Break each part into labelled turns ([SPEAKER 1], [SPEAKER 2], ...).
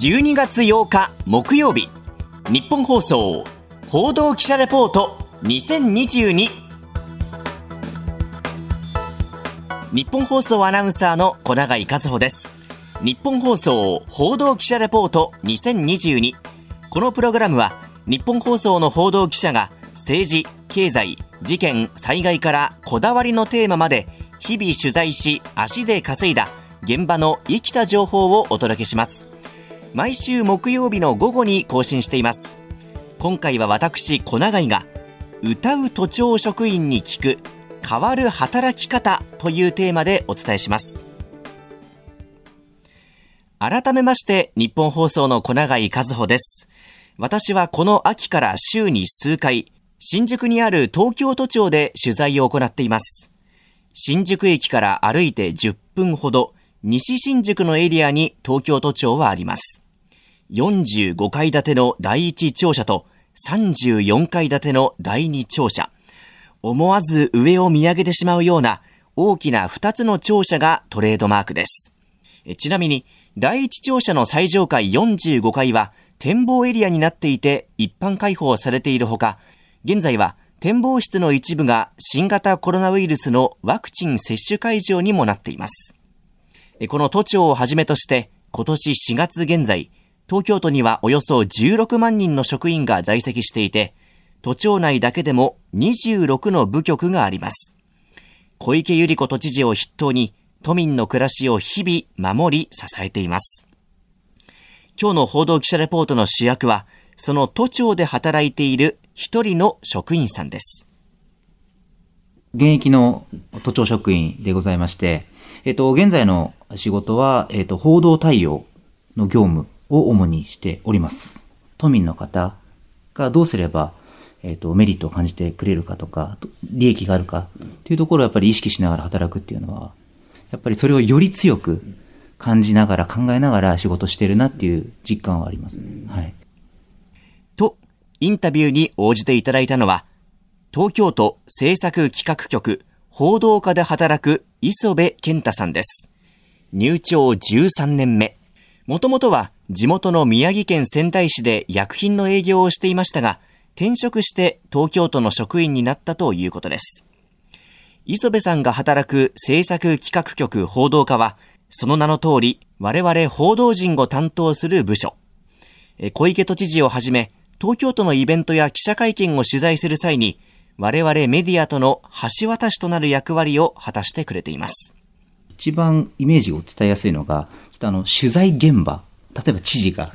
[SPEAKER 1] 12月8日木曜日。日本放送報道記者レポート2022日本放送アナウンサーの小永井和穂です。日本放送報道記者レポート2022このプログラムは日本放送の報道記者が政治経済事件災害からこだわりのテーマまで日々取材し足で稼いだ現場の生きた情報をお届けします。毎週木曜日の午後に更新しています。今回は私小永井が歌う都庁職員に聞く変わる働き方というテーマでお伝えします。改めまして日本放送の小永井和穂です。私はこの秋から週に数回新宿にある東京都庁で取材を行っています。新宿駅から歩いて10分ほど西新宿のエリアに東京都庁はあります45階建ての第一庁舎と34階建ての第二庁舎。思わず上を見上げてしまうような大きな2つの庁舎がトレードマークです。ちなみに、第一庁舎の最上階45階は展望エリアになっていて一般開放されているほか、現在は展望室の一部が新型コロナウイルスのワクチン接種会場にもなっています。この都庁をはじめとして今年4月現在、東京都にはおよそ16万人の職員が在籍していて、都庁内だけでも26の部局があります。小池百合子都知事を筆頭に、都民の暮らしを日々守り支えています。今日の報道記者レポートの主役は、その都庁で働いている一人の職員さんです。
[SPEAKER 2] 現役の都庁職員でございまして、えっと、現在の仕事は、えっと、報道対応の業務を主にしております。都民の方がどうすれば、えっ、と、メリットを感じてくれるかとか、利益があるかっていうところをやっぱり意識しながら働くっていうのは、やっぱりそれをより強く感じながら考えながら仕事してるなっていう実感はあります、はい。
[SPEAKER 1] と、インタビューに応じていただいたのは、東京都政策企画局報道課で働く磯部健太さんです。入庁13年目。もともとは地元の宮城県仙台市で薬品の営業をしていましたが、転職して東京都の職員になったということです。磯部さんが働く政策企画局報道課は、その名の通り、我々報道陣を担当する部署。小池都知事をはじめ、東京都のイベントや記者会見を取材する際に、我々メディアとの橋渡しとなる役割を果たしてくれています。
[SPEAKER 2] 一番イメージを伝えやすいのが、あの、取材現場例えば知事が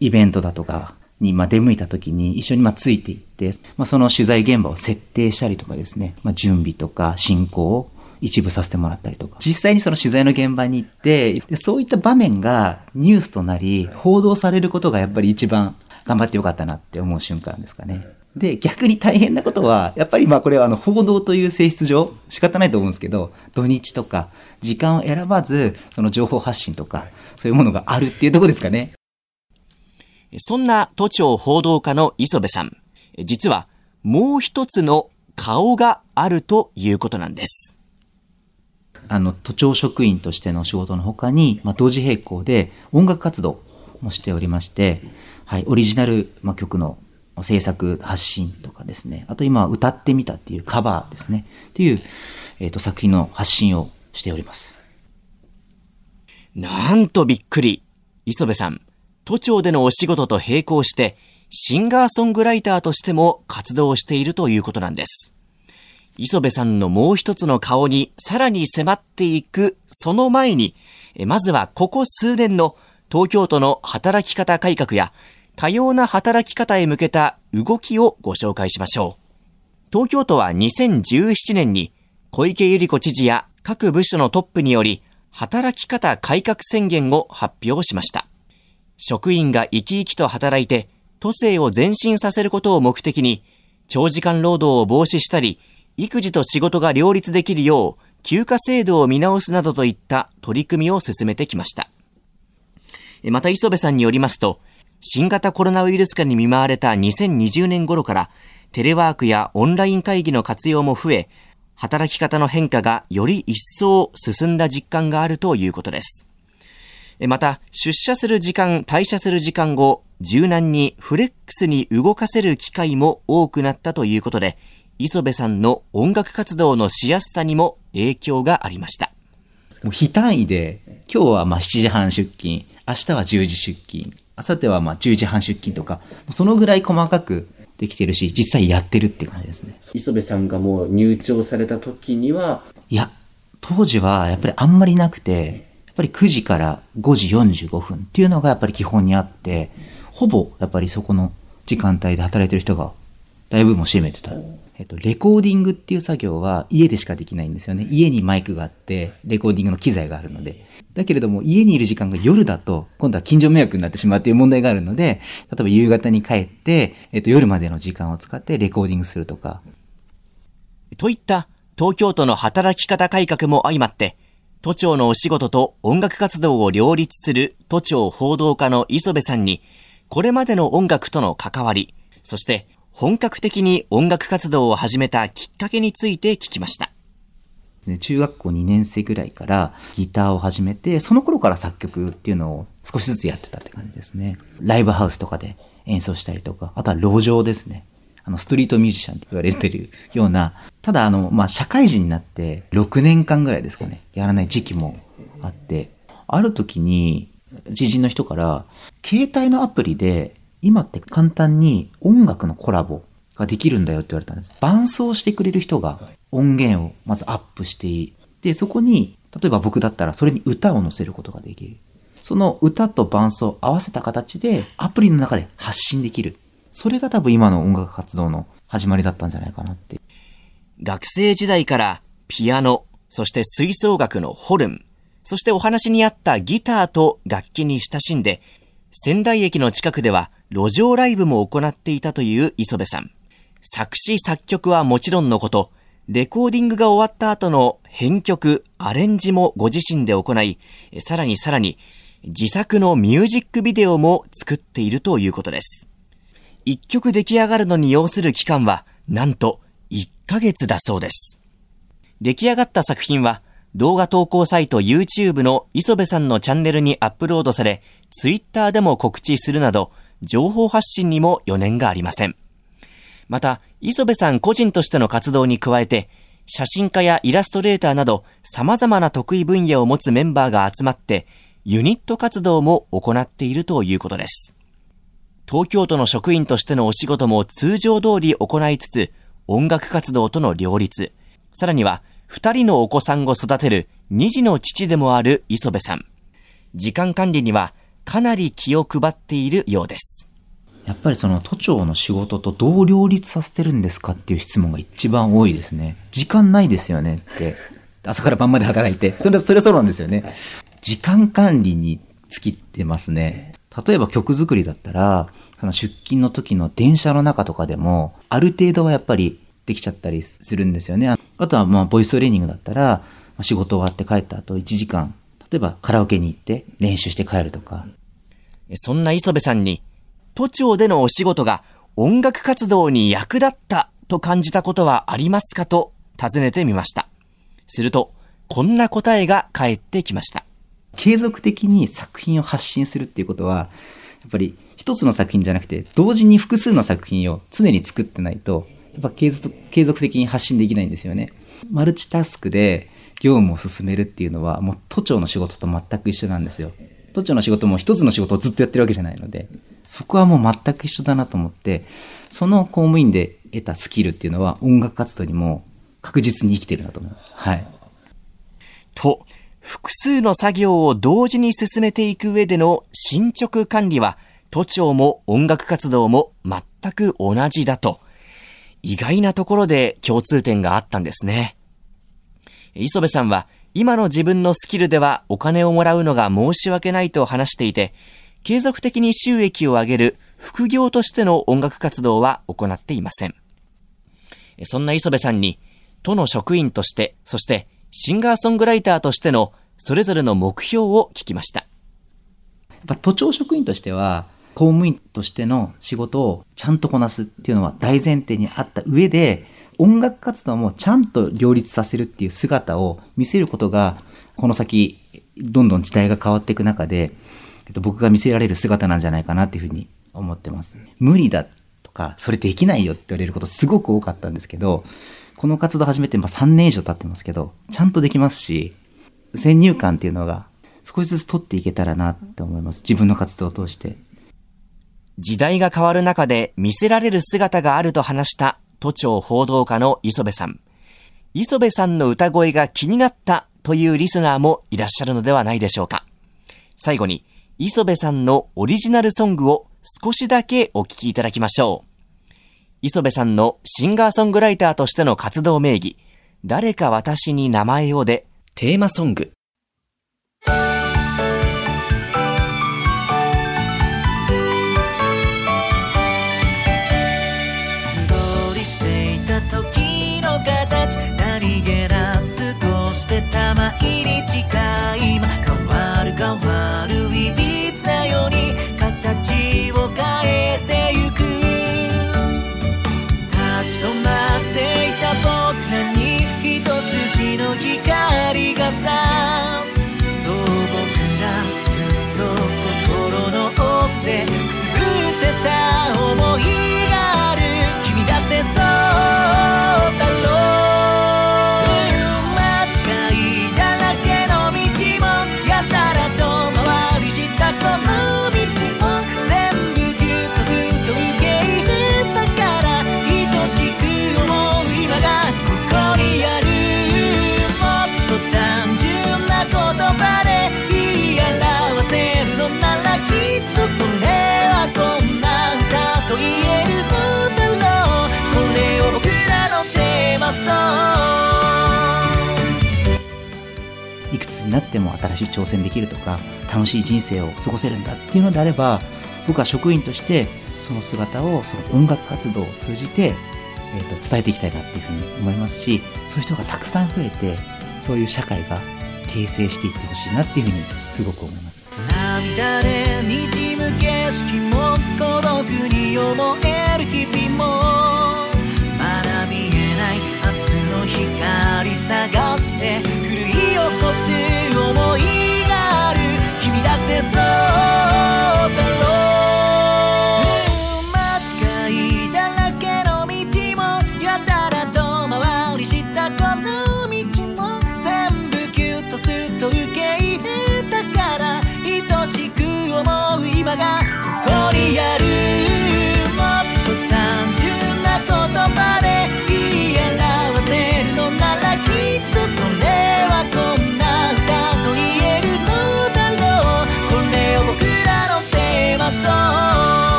[SPEAKER 2] イベントだとかにまあ出向いた時に一緒にまあついていって、まあ、その取材現場を設定したりとかですね、まあ、準備とか進行を一部させてもらったりとか、実際にその取材の現場に行って、そういった場面がニュースとなり、報道されることがやっぱり一番頑張ってよかったなって思う瞬間ですかね。で、逆に大変なことは、やっぱりまあこれはあの報道という性質上仕方ないと思うんですけど、土日とか時間を選ばず、その情報発信とか、そういうものがあるっていうとこですかね。
[SPEAKER 1] そんな都庁報道課の磯部さん、実はもう一つの顔があるということなんです。
[SPEAKER 2] あの、都庁職員としての仕事の他に、まあ、同時並行で音楽活動もしておりまして、はい、オリジナル、まあ、曲の制作、発信とかですね、あと今歌ってみたっていうカバーですね、っていう、えっ、ー、と、作品の発信をしております。
[SPEAKER 1] なんとびっくり。磯部さん、都庁でのお仕事と並行して、シンガーソングライターとしても活動しているということなんです。磯部さんのもう一つの顔にさらに迫っていく、その前に、まずはここ数年の東京都の働き方改革や、多様な働き方へ向けた動きをご紹介しましょう。東京都は2017年に小池百合子知事や各部署のトップにより働き方改革宣言を発表しました。職員が生き生きと働いて、都政を前進させることを目的に、長時間労働を防止したり、育児と仕事が両立できるよう、休暇制度を見直すなどといった取り組みを進めてきました。また磯部さんによりますと、新型コロナウイルス化に見舞われた2020年頃から、テレワークやオンライン会議の活用も増え、働き方の変化がより一層進んだ実感があるということです。また、出社する時間、退社する時間を柔軟にフレックスに動かせる機会も多くなったということで、磯部さんの音楽活動のしやすさにも影響がありました。
[SPEAKER 2] もう非単位で、今日はまあ7時半出勤、明日は10時出勤、明後日はまあ10時半出勤とか、そのぐらい細かくできてるし、実際やってるって感じですね。
[SPEAKER 3] 磯部さんがもう入庁された時には
[SPEAKER 2] いや、当時はやっぱりあんまりなくて、やっぱり9時から5時45分っていうのがやっぱり基本にあって、ほぼやっぱりそこの時間帯で働いてる人が大部分を占めてた。えっと、レコーディングっていう作業は家でしかできないんですよね。家にマイクがあって、レコーディングの機材があるので。だけれども、家にいる時間が夜だと、今度は近所迷惑になってしまうっていう問題があるので、例えば夕方に帰って、えっと、夜までの時間を使ってレコーディングするとか。
[SPEAKER 1] といった東京都の働き方改革も相まって、都庁のお仕事と音楽活動を両立する都庁報道課の磯部さんに、これまでの音楽との関わり、そして本格的に音楽活動を始めたきっかけについて聞きました。
[SPEAKER 2] 中学校2年生ぐらいからギターを始めて、その頃から作曲っていうのを少しずつやってたって感じですね。ライブハウスとかで演奏したりとか、あとは路上ですね。あの、ストリートミュージシャンって言われてるような、ただあの、まあ、社会人になって6年間ぐらいですかね、やらない時期もあって、ある時に、知人の人から、携帯のアプリで、今って簡単に音楽のコラボができるんだよって言われたんです。伴奏してくれる人が音源をまずアップしていい、で、そこに、例えば僕だったらそれに歌を載せることができる。その歌と伴奏を合わせた形でアプリの中で発信できる。それが多分今の音楽活動の始まりだったんじゃないかなって。
[SPEAKER 1] 学生時代からピアノ、そして吹奏楽のホルン、そしてお話にあったギターと楽器に親しんで、仙台駅の近くでは路上ライブも行っていたという磯部さん。作詞作曲はもちろんのこと、レコーディングが終わった後の編曲、アレンジもご自身で行い、さらにさらに自作のミュージックビデオも作っているということです。一曲出来上がるのに要する期間は、なんと1ヶ月だそうです。出来上がった作品は、動画投稿サイト YouTube の磯部さんのチャンネルにアップロードされ、Twitter でも告知するなど、情報発信にも余念がありません。また、磯部さん個人としての活動に加えて、写真家やイラストレーターなど様々な得意分野を持つメンバーが集まって、ユニット活動も行っているということです。東京都の職員としてのお仕事も通常通り行いつつ、音楽活動との両立、さらには二人のお子さんを育てる二児の父でもある磯部さん。時間管理にはかなり気を配っているようです。
[SPEAKER 2] やっぱりその都庁の仕事とどう両立させてるんですかっていう質問が一番多いですね。時間ないですよねって。朝から晩まで働いて。それは、それはそうなんですよね。時間管理に尽きてますね。例えば曲作りだったら、その出勤の時の電車の中とかでも、ある程度はやっぱりできちゃったりするんですよね。あとはまあ、ボイストレーニングだったら、仕事終わって帰った後1時間、例えばカラオケに行って練習して帰るとか。
[SPEAKER 1] そんな磯部さんに、都庁でのお仕事が音楽活動に役立ったと感じたことはありますか？と尋ねてみました。すると、こんな答えが返ってきました。
[SPEAKER 2] 継続的に作品を発信するっていうことは、やっぱり一つの作品じゃなくて、同時に複数の作品を常に作ってないと、やっぱ継続継続的に発信できないんですよね。マルチタスクで業務を進めるっていうのは、もう都庁の仕事と全く一緒なんですよ。都庁の仕事も一つの仕事をずっとやってるわけじゃないので、そこはもう全く一緒だなと思って、その公務員で得たスキルっていうのは音楽活動にも確実に生きてるなと思います。はい。
[SPEAKER 1] と、複数の作業を同時に進めていく上での進捗管理は、都庁も音楽活動も全く同じだと、意外なところで共通点があったんですね。磯部さんは、今の自分のスキルではお金をもらうのが申し訳ないと話していて、継続的に収益を上げる副業としての音楽活動は行っていません。そんな磯部さんに、都の職員として、そしてシンガーソングライターとしてのそれぞれの目標を聞きました。
[SPEAKER 2] やっぱ都庁職員としては、公務員としての仕事をちゃんとこなすっていうのは大前提にあった上で、音楽活動もちゃんと両立させるっていう姿を見せることが、この先どんどん時代が変わっていく中で、えっと、僕が見せられる姿なんじゃないかなっていうふうに思ってます。無理だとか、それできないよって言われることすごく多かったんですけど、この活動始めてまあ3年以上経ってますけど、ちゃんとできますし、先入観っていうのが少しずつ取っていけたらなって思います。自分の活動を通して。
[SPEAKER 1] 時代が変わる中で見せられる姿があると話した都庁報道課の磯部さん。磯部さんの歌声が気になったというリスナーもいらっしゃるのではないでしょうか。最後に、磯部さんのオリジナルソングを少しだけお聴きいただきましょう。磯部さんのシンガーソングライターとしての活動名義、誰か私に名前をで、テーマソング。
[SPEAKER 4] いくつになっ
[SPEAKER 2] ても新しい挑戦できるとか、楽しい人生を過ごせるんだっていうのであれば、僕は職員としてその姿をその音楽活動を通じて、えーと伝えていきたいなっていうふうに思いますし、そういう人がたくさん増えて、そういう社会が形成していってほしいなっていうふうにすごく思います。
[SPEAKER 4] 涙でにじむ景色も孤独に思える日々もがここにある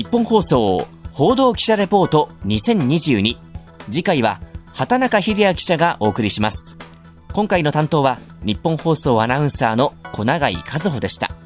[SPEAKER 1] 日本放送報道記者レポート2022次回は畑中秀也記者がお送りします。今回の担当は日本放送アナウンサーの小永井和穂でした。